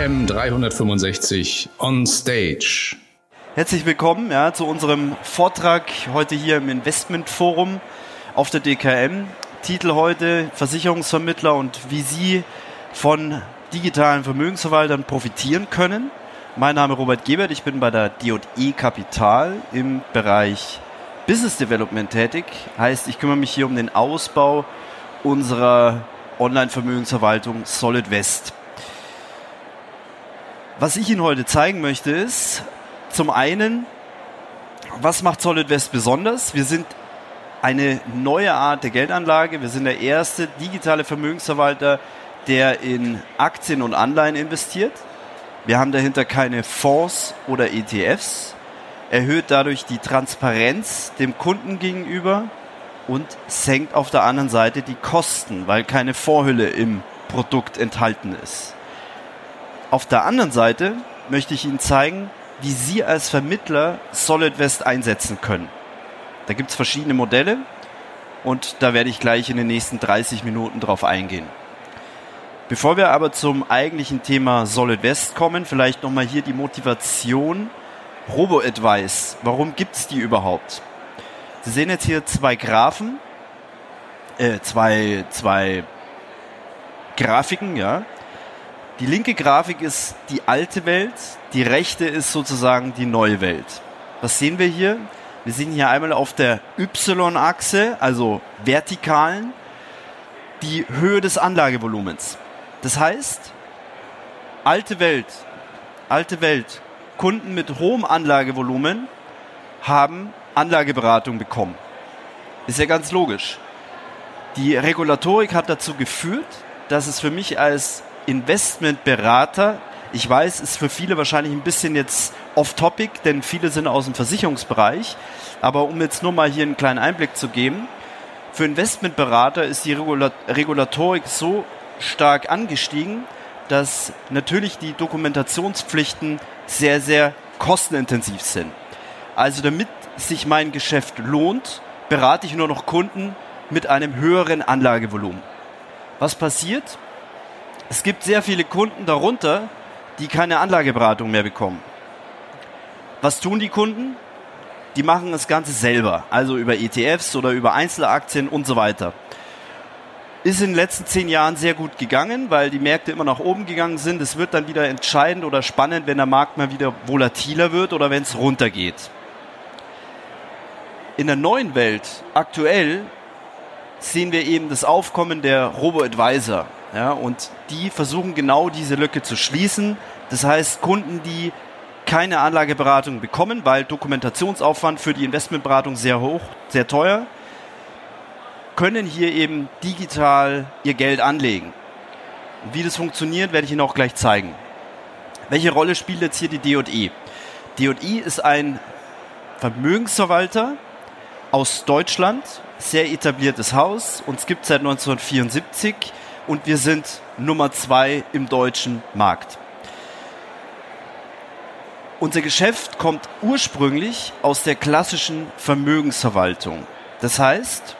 DKM 365 on Stage. Herzlich willkommen ja, zu unserem Vortrag heute hier im Investmentforum auf der DKM. Titel heute Versicherungsvermittler und wie Sie von digitalen Vermögensverwaltern profitieren können. Mein Name ist Robert Gebert, ich bin bei der D&E Kapital im Bereich Business Development tätig. Heißt, ich kümmere mich hier um den Ausbau unserer Online-Vermögensverwaltung Solid West. Was ich Ihnen heute zeigen möchte ist, zum einen, was macht Solid West besonders? Wir sind eine neue Art der Geldanlage. Wir sind der erste digitale Vermögensverwalter, der in Aktien und Anleihen investiert. Wir haben dahinter keine Fonds oder ETFs, erhöht dadurch die Transparenz dem Kunden gegenüber und senkt auf der anderen Seite die Kosten, weil keine Vorhülle im Produkt enthalten ist. Auf der anderen Seite möchte ich Ihnen zeigen, wie Sie als Vermittler SolidWest einsetzen können. Da gibt es verschiedene Modelle und da werde ich gleich in den nächsten 30 Minuten drauf eingehen. Bevor wir aber zum eigentlichen Thema Solid West kommen, vielleicht nochmal hier die Motivation Robo-Advice. Warum gibt es die überhaupt? Sie sehen jetzt hier zwei Graphen, äh, zwei, zwei Grafiken, ja. Die linke Grafik ist die alte Welt, die rechte ist sozusagen die neue Welt. Was sehen wir hier? Wir sehen hier einmal auf der Y-Achse, also vertikalen, die Höhe des Anlagevolumens. Das heißt, alte Welt, alte Welt, Kunden mit hohem Anlagevolumen haben Anlageberatung bekommen. Ist ja ganz logisch. Die Regulatorik hat dazu geführt, dass es für mich als Investmentberater, ich weiß, ist für viele wahrscheinlich ein bisschen jetzt off-topic, denn viele sind aus dem Versicherungsbereich, aber um jetzt nur mal hier einen kleinen Einblick zu geben, für Investmentberater ist die Regulatorik so stark angestiegen, dass natürlich die Dokumentationspflichten sehr, sehr kostenintensiv sind. Also damit sich mein Geschäft lohnt, berate ich nur noch Kunden mit einem höheren Anlagevolumen. Was passiert? Es gibt sehr viele Kunden darunter, die keine Anlageberatung mehr bekommen. Was tun die Kunden? Die machen das Ganze selber, also über ETFs oder über Einzelaktien und so weiter ist in den letzten zehn Jahren sehr gut gegangen, weil die Märkte immer nach oben gegangen sind. Es wird dann wieder entscheidend oder spannend, wenn der Markt mal wieder volatiler wird oder wenn es runtergeht. In der neuen Welt, aktuell, sehen wir eben das Aufkommen der Robo-Advisor. Ja, und die versuchen genau diese Lücke zu schließen. Das heißt, Kunden, die keine Anlageberatung bekommen, weil Dokumentationsaufwand für die Investmentberatung sehr hoch, sehr teuer, können hier eben digital ihr Geld anlegen. Und wie das funktioniert, werde ich Ihnen auch gleich zeigen. Welche Rolle spielt jetzt hier die D&E? D&E ist ein Vermögensverwalter aus Deutschland, sehr etabliertes Haus. Gibt es seit 1974 und wir sind Nummer zwei im deutschen Markt. Unser Geschäft kommt ursprünglich aus der klassischen Vermögensverwaltung. Das heißt,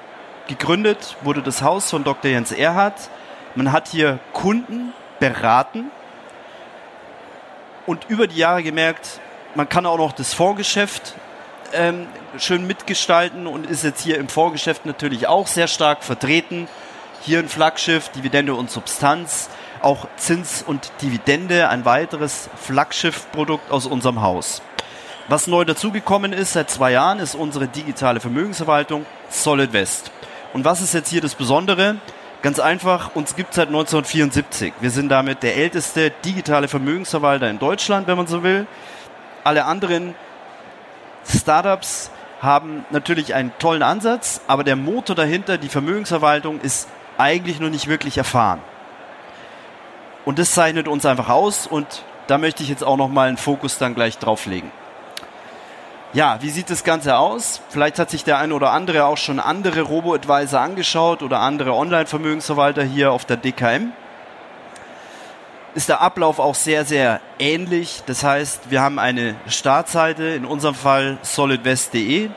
gegründet wurde das Haus von Dr. Jens Erhardt. Man hat hier Kunden beraten und über die Jahre gemerkt, man kann auch noch das Fondsgeschäft ähm, schön mitgestalten und ist jetzt hier im Fondsgeschäft natürlich auch sehr stark vertreten. Hier ein Flaggschiff, Dividende und Substanz, auch Zins und Dividende, ein weiteres Flaggschiffprodukt aus unserem Haus. Was neu dazugekommen ist seit zwei Jahren, ist unsere digitale Vermögensverwaltung Solid West. Und was ist jetzt hier das Besondere? Ganz einfach, uns gibt es seit 1974. Wir sind damit der älteste digitale Vermögensverwalter in Deutschland, wenn man so will. Alle anderen Startups haben natürlich einen tollen Ansatz, aber der Motor dahinter, die Vermögensverwaltung, ist eigentlich noch nicht wirklich erfahren. Und das zeichnet uns einfach aus und da möchte ich jetzt auch nochmal einen Fokus dann gleich drauf legen. Ja, wie sieht das Ganze aus? Vielleicht hat sich der eine oder andere auch schon andere Robo-Advisor angeschaut oder andere Online-Vermögensverwalter hier auf der DKM. Ist der Ablauf auch sehr, sehr ähnlich. Das heißt, wir haben eine Startseite, in unserem Fall solidwest.de.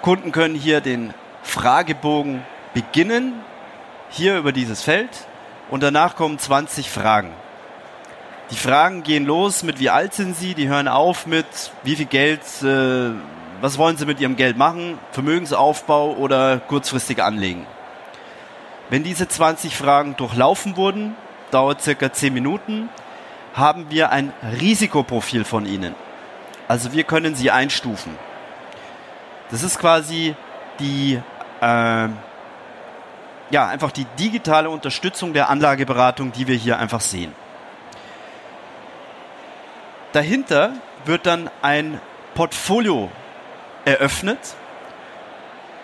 Kunden können hier den Fragebogen beginnen, hier über dieses Feld und danach kommen 20 Fragen. Die Fragen gehen los mit wie alt sind Sie, die hören auf mit wie viel Geld, äh, was wollen Sie mit Ihrem Geld machen, Vermögensaufbau oder kurzfristig anlegen. Wenn diese 20 Fragen durchlaufen wurden, dauert circa 10 Minuten, haben wir ein Risikoprofil von Ihnen. Also wir können Sie einstufen. Das ist quasi die, äh, ja, einfach die digitale Unterstützung der Anlageberatung, die wir hier einfach sehen. Dahinter wird dann ein Portfolio eröffnet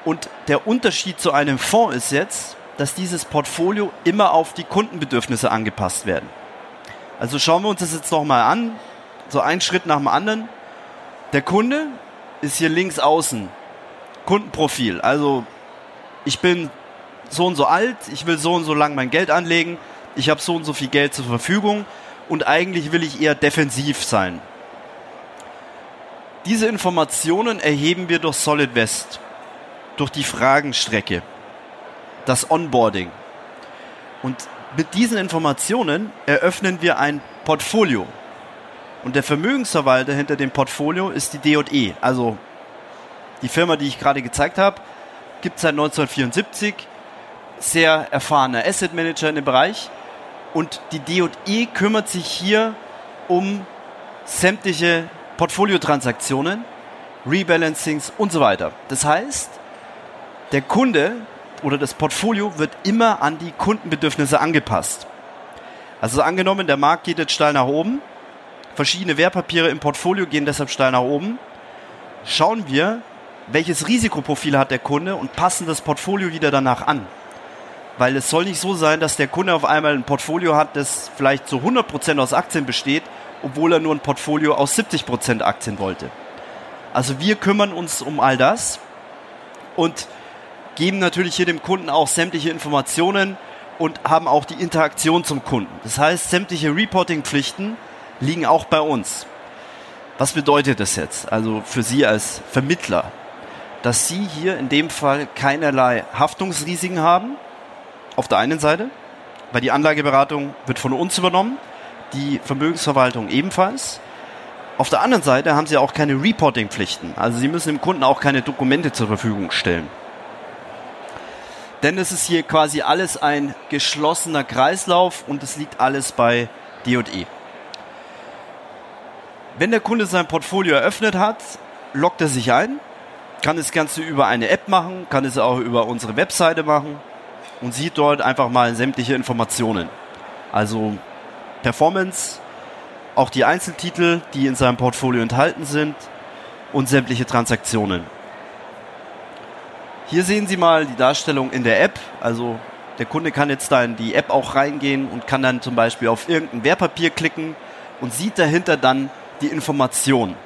und der Unterschied zu einem Fonds ist jetzt, dass dieses Portfolio immer auf die Kundenbedürfnisse angepasst werden. Also schauen wir uns das jetzt nochmal an, so ein Schritt nach dem anderen. Der Kunde ist hier links außen, Kundenprofil. Also ich bin so und so alt, ich will so und so lang mein Geld anlegen, ich habe so und so viel Geld zur Verfügung und eigentlich will ich eher defensiv sein. Diese Informationen erheben wir durch Solid West, durch die Fragenstrecke, das Onboarding. Und mit diesen Informationen eröffnen wir ein Portfolio. Und der Vermögensverwalter hinter dem Portfolio ist die DE, also die Firma, die ich gerade gezeigt habe, gibt es seit 1974, sehr erfahrener Asset Manager in dem Bereich und die D&E kümmert sich hier um sämtliche Portfoliotransaktionen, Rebalancings und so weiter. Das heißt, der Kunde oder das Portfolio wird immer an die Kundenbedürfnisse angepasst. Also angenommen, der Markt geht jetzt steil nach oben, verschiedene Wertpapiere im Portfolio gehen deshalb steil nach oben, schauen wir, welches Risikoprofil hat der Kunde und passen das Portfolio wieder danach an. Weil es soll nicht so sein, dass der Kunde auf einmal ein Portfolio hat, das vielleicht zu 100% aus Aktien besteht, obwohl er nur ein Portfolio aus 70% Aktien wollte. Also wir kümmern uns um all das und geben natürlich hier dem Kunden auch sämtliche Informationen und haben auch die Interaktion zum Kunden. Das heißt, sämtliche Reporting-Pflichten liegen auch bei uns. Was bedeutet das jetzt? Also für Sie als Vermittler, dass Sie hier in dem Fall keinerlei Haftungsrisiken haben, auf der einen Seite, weil die Anlageberatung wird von uns übernommen, die Vermögensverwaltung ebenfalls. Auf der anderen Seite haben sie auch keine Reporting-Pflichten. Also sie müssen dem Kunden auch keine Dokumente zur Verfügung stellen. Denn es ist hier quasi alles ein geschlossener Kreislauf und es liegt alles bei D&E. Wenn der Kunde sein Portfolio eröffnet hat, loggt er sich ein, kann das Ganze über eine App machen, kann es auch über unsere Webseite machen und sieht dort einfach mal sämtliche Informationen. Also Performance, auch die Einzeltitel, die in seinem Portfolio enthalten sind und sämtliche Transaktionen. Hier sehen Sie mal die Darstellung in der App. Also der Kunde kann jetzt da in die App auch reingehen und kann dann zum Beispiel auf irgendein Wertpapier klicken und sieht dahinter dann die Information.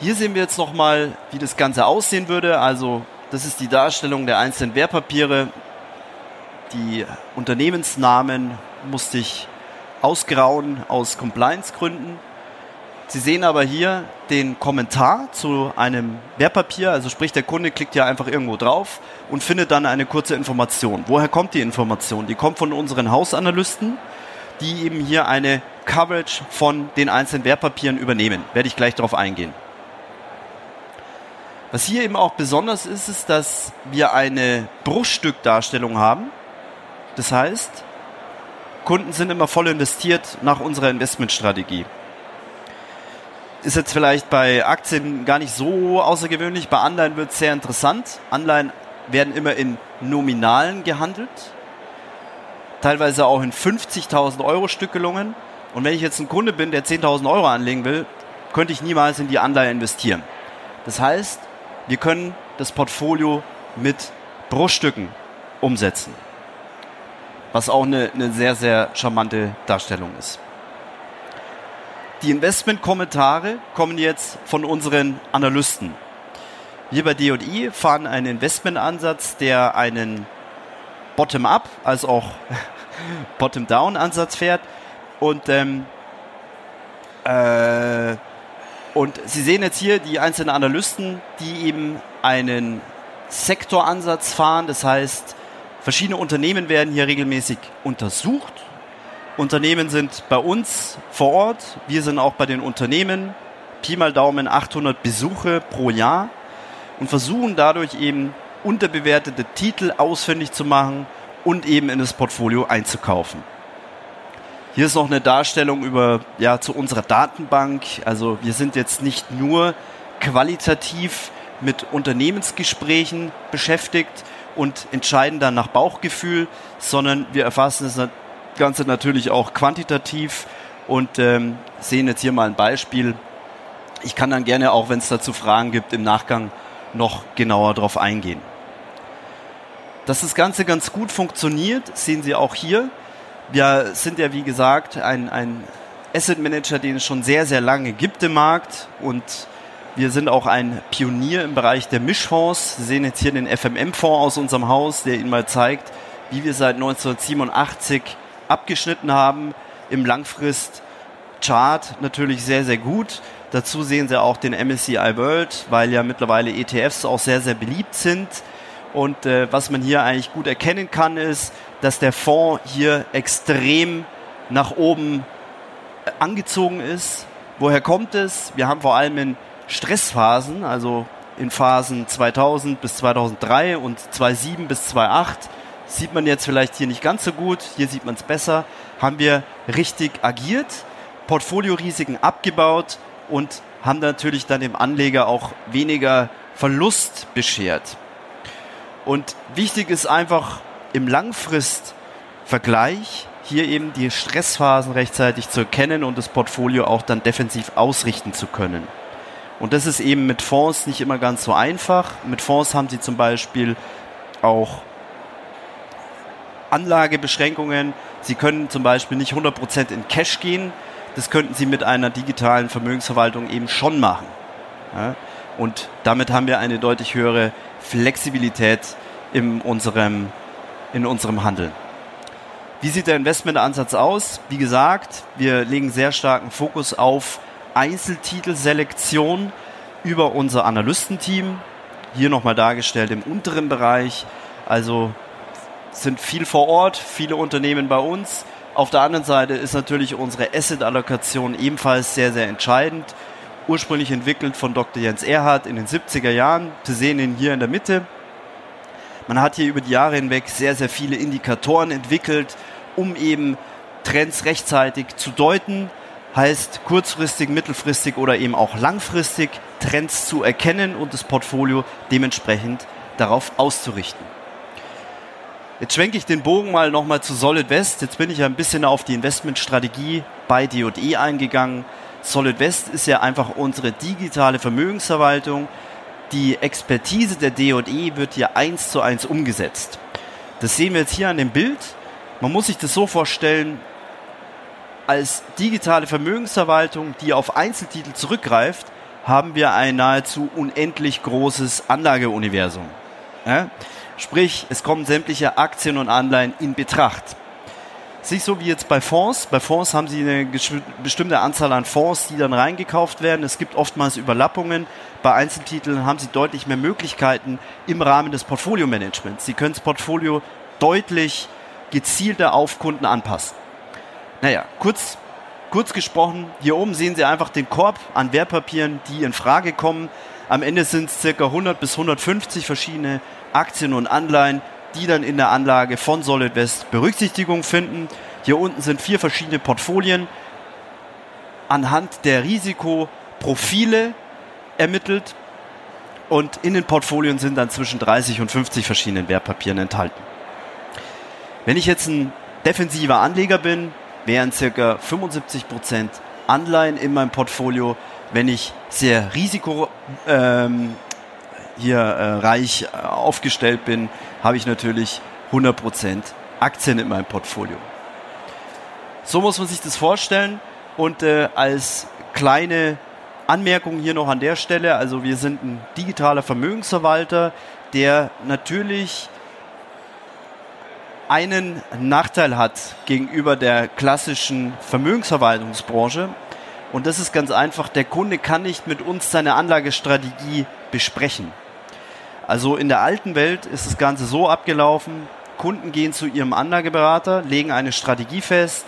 Hier sehen wir jetzt nochmal, wie das Ganze aussehen würde. Also das ist die Darstellung der einzelnen Wertpapiere. Die Unternehmensnamen musste ich ausgrauen aus Compliance-Gründen. Sie sehen aber hier den Kommentar zu einem Wertpapier, also sprich der Kunde klickt ja einfach irgendwo drauf und findet dann eine kurze Information. Woher kommt die Information? Die kommt von unseren Hausanalysten, die eben hier eine Coverage von den einzelnen Wertpapieren übernehmen. Werde ich gleich darauf eingehen. Was hier eben auch besonders ist, ist, dass wir eine Bruchstückdarstellung haben. Das heißt, Kunden sind immer voll investiert nach unserer Investmentstrategie. Ist jetzt vielleicht bei Aktien gar nicht so außergewöhnlich, bei Anleihen wird es sehr interessant. Anleihen werden immer in Nominalen gehandelt, teilweise auch in 50.000 Euro Stückelungen. Und wenn ich jetzt ein Kunde bin, der 10.000 Euro anlegen will, könnte ich niemals in die Anleihe investieren. Das heißt, wir können das Portfolio mit Bruchstücken umsetzen. Was auch eine, eine sehr, sehr charmante Darstellung ist. Die Investmentkommentare kommen jetzt von unseren Analysten. Wir bei D&I fahren einen Investmentansatz, der einen Bottom-up als auch Bottom-down-Ansatz fährt. Und ähm, äh, und Sie sehen jetzt hier die einzelnen Analysten, die eben einen Sektoransatz fahren. Das heißt, verschiedene Unternehmen werden hier regelmäßig untersucht. Unternehmen sind bei uns vor Ort, wir sind auch bei den Unternehmen, Pi mal Daumen 800 Besuche pro Jahr und versuchen dadurch eben unterbewertete Titel ausfindig zu machen und eben in das Portfolio einzukaufen. Hier ist noch eine Darstellung über, ja, zu unserer Datenbank. Also wir sind jetzt nicht nur qualitativ mit Unternehmensgesprächen beschäftigt und entscheiden dann nach Bauchgefühl, sondern wir erfassen das Ganze natürlich auch quantitativ und ähm, sehen jetzt hier mal ein Beispiel. Ich kann dann gerne auch, wenn es dazu Fragen gibt, im Nachgang noch genauer darauf eingehen. Dass das Ganze ganz gut funktioniert, sehen Sie auch hier. Wir sind ja, wie gesagt, ein, ein Asset Manager, den es schon sehr, sehr lange gibt im Markt und wir sind auch ein Pionier im Bereich der Mischfonds. Sie sehen jetzt hier den FMM-Fonds aus unserem Haus, der Ihnen mal zeigt, wie wir seit 1987 abgeschnitten haben. Im Langfrist-Chart natürlich sehr, sehr gut. Dazu sehen Sie auch den MSCI World, weil ja mittlerweile ETFs auch sehr, sehr beliebt sind. Und äh, was man hier eigentlich gut erkennen kann, ist, dass der Fonds hier extrem nach oben äh, angezogen ist. Woher kommt es? Wir haben vor allem in Stressphasen, also in Phasen 2000 bis 2003 und 2007 bis 2008, sieht man jetzt vielleicht hier nicht ganz so gut, hier sieht man es besser, haben wir richtig agiert, Portfoliorisiken abgebaut und haben natürlich dann dem Anleger auch weniger Verlust beschert. Und wichtig ist einfach im Langfristvergleich hier eben die Stressphasen rechtzeitig zu erkennen und das Portfolio auch dann defensiv ausrichten zu können. Und das ist eben mit Fonds nicht immer ganz so einfach. Mit Fonds haben Sie zum Beispiel auch Anlagebeschränkungen. Sie können zum Beispiel nicht 100% in Cash gehen. Das könnten Sie mit einer digitalen Vermögensverwaltung eben schon machen. Und damit haben wir eine deutlich höhere Flexibilität in unserem, in unserem Handeln. Wie sieht der Investmentansatz aus? Wie gesagt, wir legen sehr starken Fokus auf Einzeltitelselektion über unser Analystenteam. Hier nochmal dargestellt im unteren Bereich. Also sind viel vor Ort, viele Unternehmen bei uns. Auf der anderen Seite ist natürlich unsere Asset-Allokation ebenfalls sehr, sehr entscheidend ursprünglich entwickelt von Dr. Jens Erhardt in den 70er Jahren. Sie sehen ihn hier in der Mitte. Man hat hier über die Jahre hinweg sehr, sehr viele Indikatoren entwickelt, um eben Trends rechtzeitig zu deuten. Heißt kurzfristig, mittelfristig oder eben auch langfristig Trends zu erkennen und das Portfolio dementsprechend darauf auszurichten. Jetzt schwenke ich den Bogen mal nochmal zu Solid West. Jetzt bin ich ja ein bisschen auf die Investmentstrategie bei D&E eingegangen. Solid West ist ja einfach unsere digitale Vermögensverwaltung. Die Expertise der D&E wird hier eins zu eins umgesetzt. Das sehen wir jetzt hier an dem Bild. Man muss sich das so vorstellen, als digitale Vermögensverwaltung, die auf Einzeltitel zurückgreift, haben wir ein nahezu unendlich großes Anlageuniversum. Ja? Sprich, es kommen sämtliche Aktien und Anleihen in Betracht. Ist nicht so wie jetzt bei Fonds. Bei Fonds haben sie eine bestimmte Anzahl an Fonds, die dann reingekauft werden. Es gibt oftmals Überlappungen. Bei Einzeltiteln haben sie deutlich mehr Möglichkeiten im Rahmen des Portfolio-Managements. Sie können das Portfolio deutlich gezielter auf Kunden anpassen. Naja, kurz, kurz gesprochen, hier oben sehen Sie einfach den Korb an Wertpapieren, die in Frage kommen. Am Ende sind es ca. 100 bis 150 verschiedene Aktien und Anleihen, die dann in der Anlage von Solid West Berücksichtigung finden. Hier unten sind vier verschiedene Portfolien anhand der Risikoprofile ermittelt und in den Portfolien sind dann zwischen 30 und 50 verschiedenen Wertpapieren enthalten. Wenn ich jetzt ein defensiver Anleger bin, wären circa 75 Prozent Anleihen in meinem Portfolio. Wenn ich sehr risiko ähm, hier äh, reich äh, aufgestellt bin, habe ich natürlich 100% Aktien in meinem Portfolio. So muss man sich das vorstellen und äh, als kleine Anmerkung hier noch an der Stelle, also wir sind ein digitaler Vermögensverwalter, der natürlich einen Nachteil hat gegenüber der klassischen Vermögensverwaltungsbranche. Und das ist ganz einfach, der Kunde kann nicht mit uns seine Anlagestrategie besprechen. Also in der alten Welt ist das Ganze so abgelaufen, Kunden gehen zu ihrem Anlageberater, legen eine Strategie fest,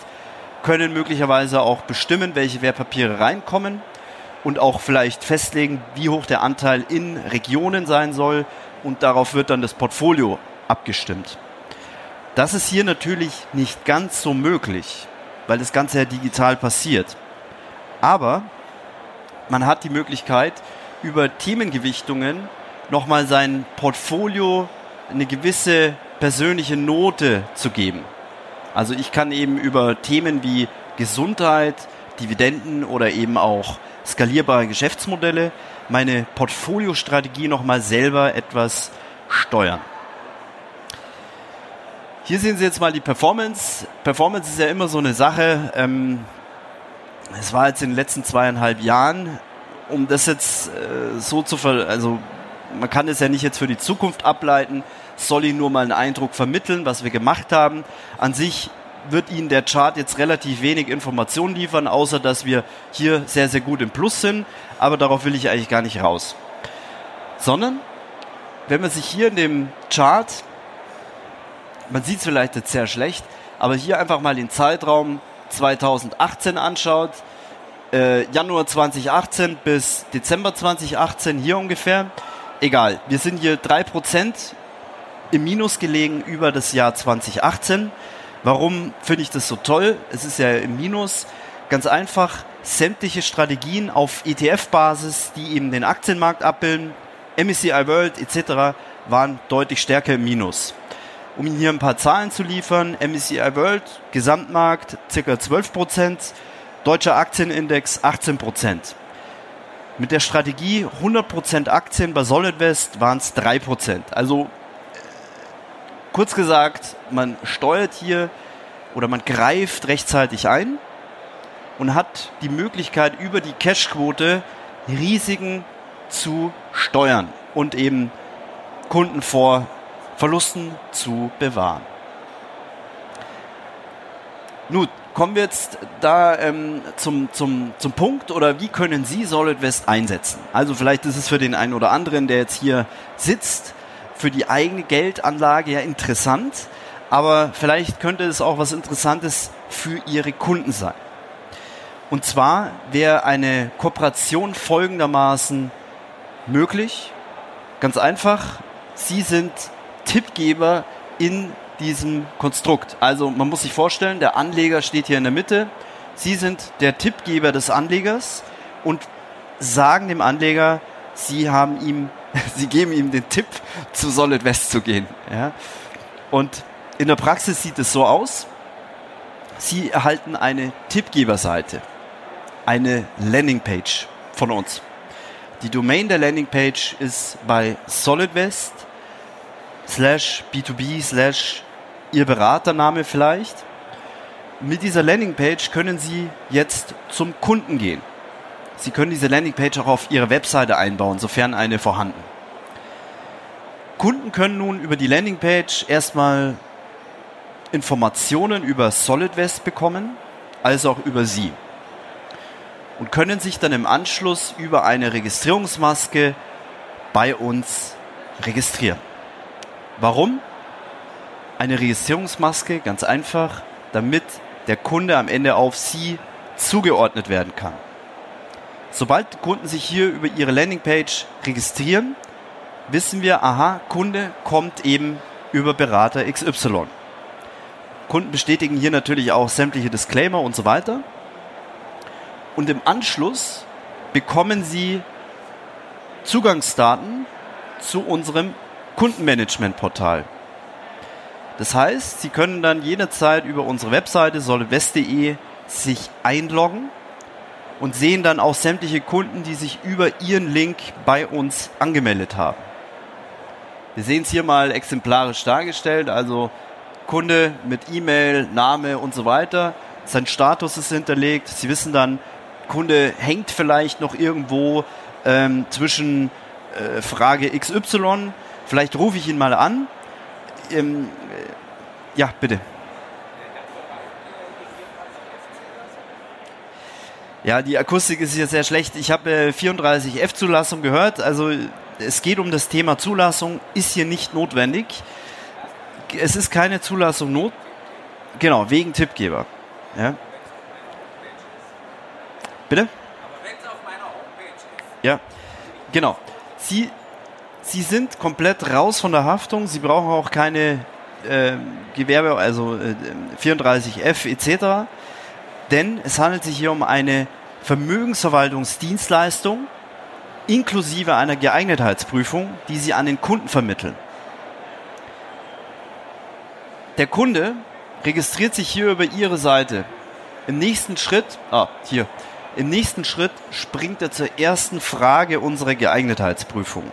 können möglicherweise auch bestimmen, welche Wertpapiere reinkommen und auch vielleicht festlegen, wie hoch der Anteil in Regionen sein soll und darauf wird dann das Portfolio abgestimmt. Das ist hier natürlich nicht ganz so möglich, weil das Ganze ja digital passiert. Aber man hat die Möglichkeit, über Themengewichtungen nochmal sein Portfolio eine gewisse persönliche Note zu geben. Also ich kann eben über Themen wie Gesundheit, Dividenden oder eben auch skalierbare Geschäftsmodelle meine Portfoliostrategie nochmal selber etwas steuern. Hier sehen Sie jetzt mal die Performance. Performance ist ja immer so eine Sache. Ähm, es war jetzt in den letzten zweieinhalb Jahren, um das jetzt äh, so zu ver also man kann es ja nicht jetzt für die Zukunft ableiten, soll Ihnen nur mal einen Eindruck vermitteln, was wir gemacht haben. An sich wird Ihnen der Chart jetzt relativ wenig Informationen liefern, außer dass wir hier sehr, sehr gut im Plus sind. Aber darauf will ich eigentlich gar nicht raus. Sondern, wenn man sich hier in dem Chart man sieht es vielleicht jetzt sehr schlecht, aber hier einfach mal den Zeitraum 2018 anschaut, äh, Januar 2018 bis Dezember 2018 hier ungefähr. Egal, wir sind hier 3% im Minus gelegen über das Jahr 2018. Warum finde ich das so toll? Es ist ja im Minus. Ganz einfach, sämtliche Strategien auf ETF-Basis, die eben den Aktienmarkt abbilden, MSCI World etc., waren deutlich stärker im Minus. Um Ihnen hier ein paar Zahlen zu liefern, MSCI World, Gesamtmarkt ca. 12%, deutscher Aktienindex 18%. Mit der Strategie 100% Aktien bei SolidWest waren es 3%. Also kurz gesagt, man steuert hier oder man greift rechtzeitig ein und hat die Möglichkeit über die Cashquote Risiken zu steuern und eben Kunden vor Verlusten zu bewahren. Nun, kommen wir jetzt da ähm, zum, zum, zum Punkt oder wie können Sie Solid West einsetzen? Also vielleicht ist es für den einen oder anderen, der jetzt hier sitzt, für die eigene Geldanlage ja interessant, aber vielleicht könnte es auch was Interessantes für Ihre Kunden sein. Und zwar wäre eine Kooperation folgendermaßen möglich. Ganz einfach, Sie sind Tippgeber in diesem Konstrukt. Also man muss sich vorstellen, der Anleger steht hier in der Mitte. Sie sind der Tippgeber des Anlegers und sagen dem Anleger, Sie haben ihm, Sie geben ihm den Tipp, zu Solid West zu gehen. Ja? Und in der Praxis sieht es so aus. Sie erhalten eine Tippgeberseite, eine Landingpage von uns. Die Domain der Landingpage ist bei SolidWest slash B2B slash Ihr Beratername vielleicht. Mit dieser Landingpage können Sie jetzt zum Kunden gehen. Sie können diese Landingpage auch auf Ihre Webseite einbauen, sofern eine vorhanden. Kunden können nun über die Landingpage erstmal Informationen über SolidWest bekommen, als auch über Sie. Und können sich dann im Anschluss über eine Registrierungsmaske bei uns registrieren. Warum? Eine Registrierungsmaske, ganz einfach, damit der Kunde am Ende auf Sie zugeordnet werden kann. Sobald Kunden sich hier über ihre Landingpage registrieren, wissen wir, aha, Kunde kommt eben über Berater XY. Kunden bestätigen hier natürlich auch sämtliche Disclaimer und so weiter. Und im Anschluss bekommen Sie Zugangsdaten zu unserem Kundenmanagement-Portal. Das heißt, Sie können dann jederzeit über unsere Webseite solidwest.de sich einloggen und sehen dann auch sämtliche Kunden, die sich über Ihren Link bei uns angemeldet haben. Wir sehen es hier mal exemplarisch dargestellt, also Kunde mit E-Mail, Name und so weiter. Sein Status ist hinterlegt. Sie wissen dann, Kunde hängt vielleicht noch irgendwo ähm, zwischen äh, Frage XY Vielleicht rufe ich ihn mal an. Ähm, äh, ja, bitte. Ja, die Akustik ist hier sehr schlecht. Ich habe äh, 34F-Zulassung gehört. Also es geht um das Thema Zulassung, ist hier nicht notwendig. Es ist keine Zulassung not. Genau, wegen Tippgeber. Ja. Bitte? Ja, genau. Sie, Sie sind komplett raus von der Haftung. Sie brauchen auch keine äh, Gewerbe, also äh, 34F etc. Denn es handelt sich hier um eine Vermögensverwaltungsdienstleistung inklusive einer Geeignetheitsprüfung, die Sie an den Kunden vermitteln. Der Kunde registriert sich hier über Ihre Seite. Im nächsten Schritt, ah, hier, im nächsten Schritt springt er zur ersten Frage unserer Geeignetheitsprüfung.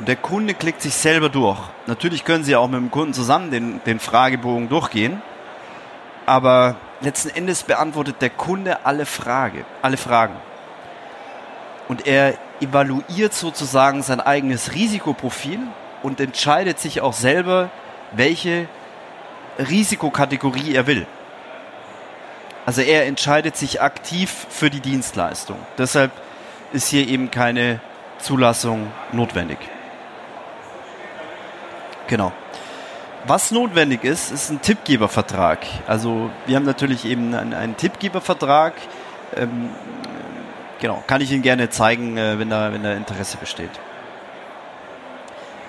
Und der Kunde klickt sich selber durch. Natürlich können Sie auch mit dem Kunden zusammen den, den Fragebogen durchgehen, aber letzten Endes beantwortet der Kunde alle Frage, alle Fragen. Und er evaluiert sozusagen sein eigenes Risikoprofil und entscheidet sich auch selber, welche Risikokategorie er will. Also er entscheidet sich aktiv für die Dienstleistung. Deshalb ist hier eben keine Zulassung notwendig. Genau. Was notwendig ist, ist ein Tippgebervertrag. Also wir haben natürlich eben einen, einen Tippgebervertrag. Ähm, genau, kann ich Ihnen gerne zeigen, äh, wenn, da, wenn da Interesse besteht.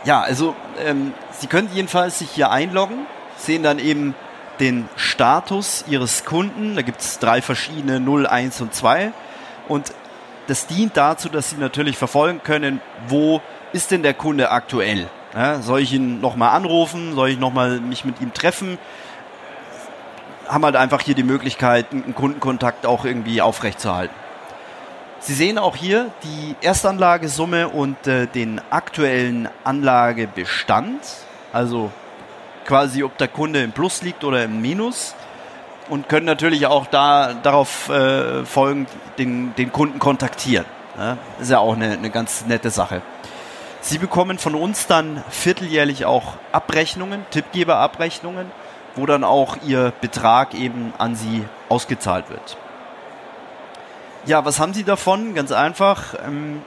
Ja, also ähm, Sie können jedenfalls sich hier einloggen, sehen dann eben den Status Ihres Kunden. Da gibt es drei verschiedene 0, 1 und 2. Und das dient dazu, dass Sie natürlich verfolgen können, wo ist denn der Kunde aktuell. Ja, soll ich ihn nochmal anrufen? Soll ich nochmal mich mit ihm treffen? Haben halt einfach hier die Möglichkeit, einen Kundenkontakt auch irgendwie aufrechtzuerhalten. Sie sehen auch hier die Erstanlagesumme und äh, den aktuellen Anlagebestand, also quasi ob der Kunde im Plus liegt oder im Minus und können natürlich auch da darauf äh, folgend den, den Kunden kontaktieren. Ja, ist ja auch eine, eine ganz nette Sache. Sie bekommen von uns dann vierteljährlich auch Abrechnungen, Tippgeberabrechnungen, wo dann auch Ihr Betrag eben an Sie ausgezahlt wird. Ja, was haben Sie davon? Ganz einfach. Ähm,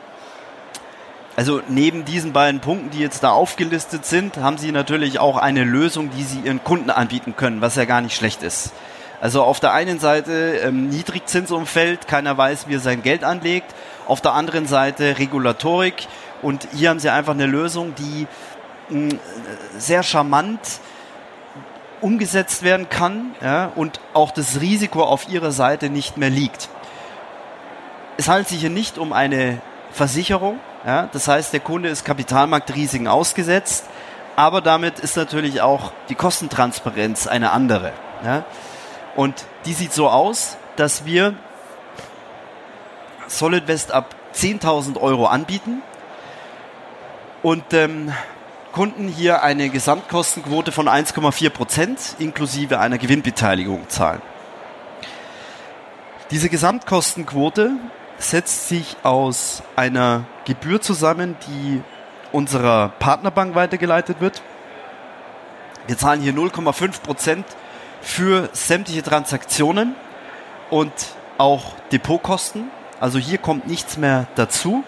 also neben diesen beiden Punkten, die jetzt da aufgelistet sind, haben Sie natürlich auch eine Lösung, die Sie Ihren Kunden anbieten können, was ja gar nicht schlecht ist. Also auf der einen Seite ähm, Niedrigzinsumfeld, keiner weiß, wie er sein Geld anlegt. Auf der anderen Seite Regulatorik. Und hier haben sie einfach eine Lösung, die hm, sehr charmant umgesetzt werden kann ja, und auch das Risiko auf ihrer Seite nicht mehr liegt. Es handelt sich hier nicht um eine Versicherung, ja, das heißt, der Kunde ist Kapitalmarktrisiken ausgesetzt, aber damit ist natürlich auch die Kostentransparenz eine andere. Ja. Und die sieht so aus, dass wir SolidWest ab 10.000 Euro anbieten und ähm, Kunden hier eine Gesamtkostenquote von 1,4 Prozent inklusive einer Gewinnbeteiligung zahlen. Diese Gesamtkostenquote setzt sich aus einer Gebühr zusammen, die unserer Partnerbank weitergeleitet wird. Wir zahlen hier 0,5 Prozent für sämtliche Transaktionen und auch Depotkosten. Also hier kommt nichts mehr dazu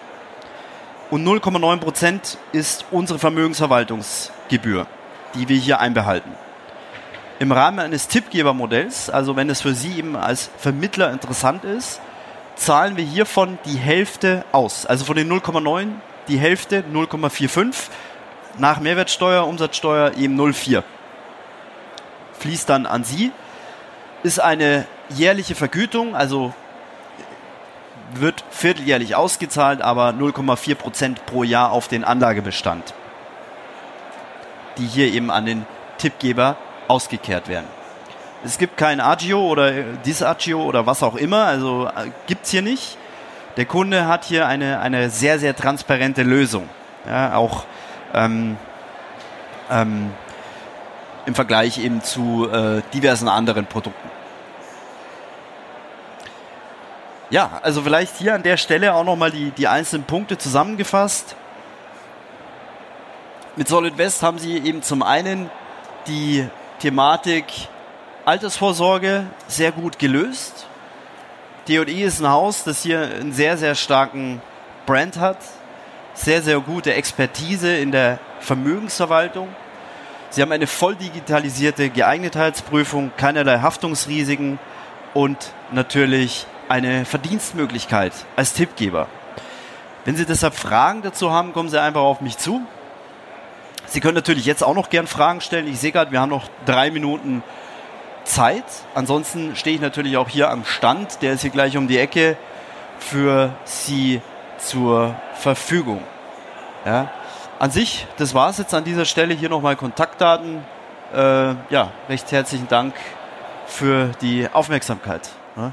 und 0,9 Prozent ist unsere Vermögensverwaltungsgebühr, die wir hier einbehalten. Im Rahmen eines Tippgebermodells, also wenn es für Sie eben als Vermittler interessant ist, zahlen wir hiervon die Hälfte aus. Also von den 0,9 die Hälfte 0,45 nach Mehrwertsteuer, Umsatzsteuer eben 0,4. Fließt dann an Sie, ist eine jährliche Vergütung, also wird vierteljährlich ausgezahlt, aber 0,4 Prozent pro Jahr auf den Anlagebestand, die hier eben an den Tippgeber ausgekehrt werden. Es gibt kein Agio oder Disagio oder was auch immer, also äh, gibt's hier nicht. Der Kunde hat hier eine, eine sehr, sehr transparente Lösung. Ja, auch ähm, ähm, im Vergleich eben zu äh, diversen anderen Produkten. Ja, also vielleicht hier an der Stelle auch nochmal die, die einzelnen Punkte zusammengefasst. Mit Solid West haben sie eben zum einen die Thematik Altersvorsorge sehr gut gelöst. DE ist ein Haus, das hier einen sehr, sehr starken Brand hat, sehr, sehr gute Expertise in der Vermögensverwaltung. Sie haben eine voll digitalisierte Geeignetheitsprüfung, keinerlei Haftungsrisiken und natürlich eine Verdienstmöglichkeit als Tippgeber. Wenn Sie deshalb Fragen dazu haben, kommen Sie einfach auf mich zu. Sie können natürlich jetzt auch noch gern Fragen stellen. Ich sehe gerade, wir haben noch drei Minuten Zeit. Ansonsten stehe ich natürlich auch hier am Stand. Der ist hier gleich um die Ecke für Sie zur Verfügung. Ja. An sich, das war es jetzt an dieser Stelle. Hier nochmal Kontaktdaten. Äh, ja, recht herzlichen Dank für die Aufmerksamkeit. Ja.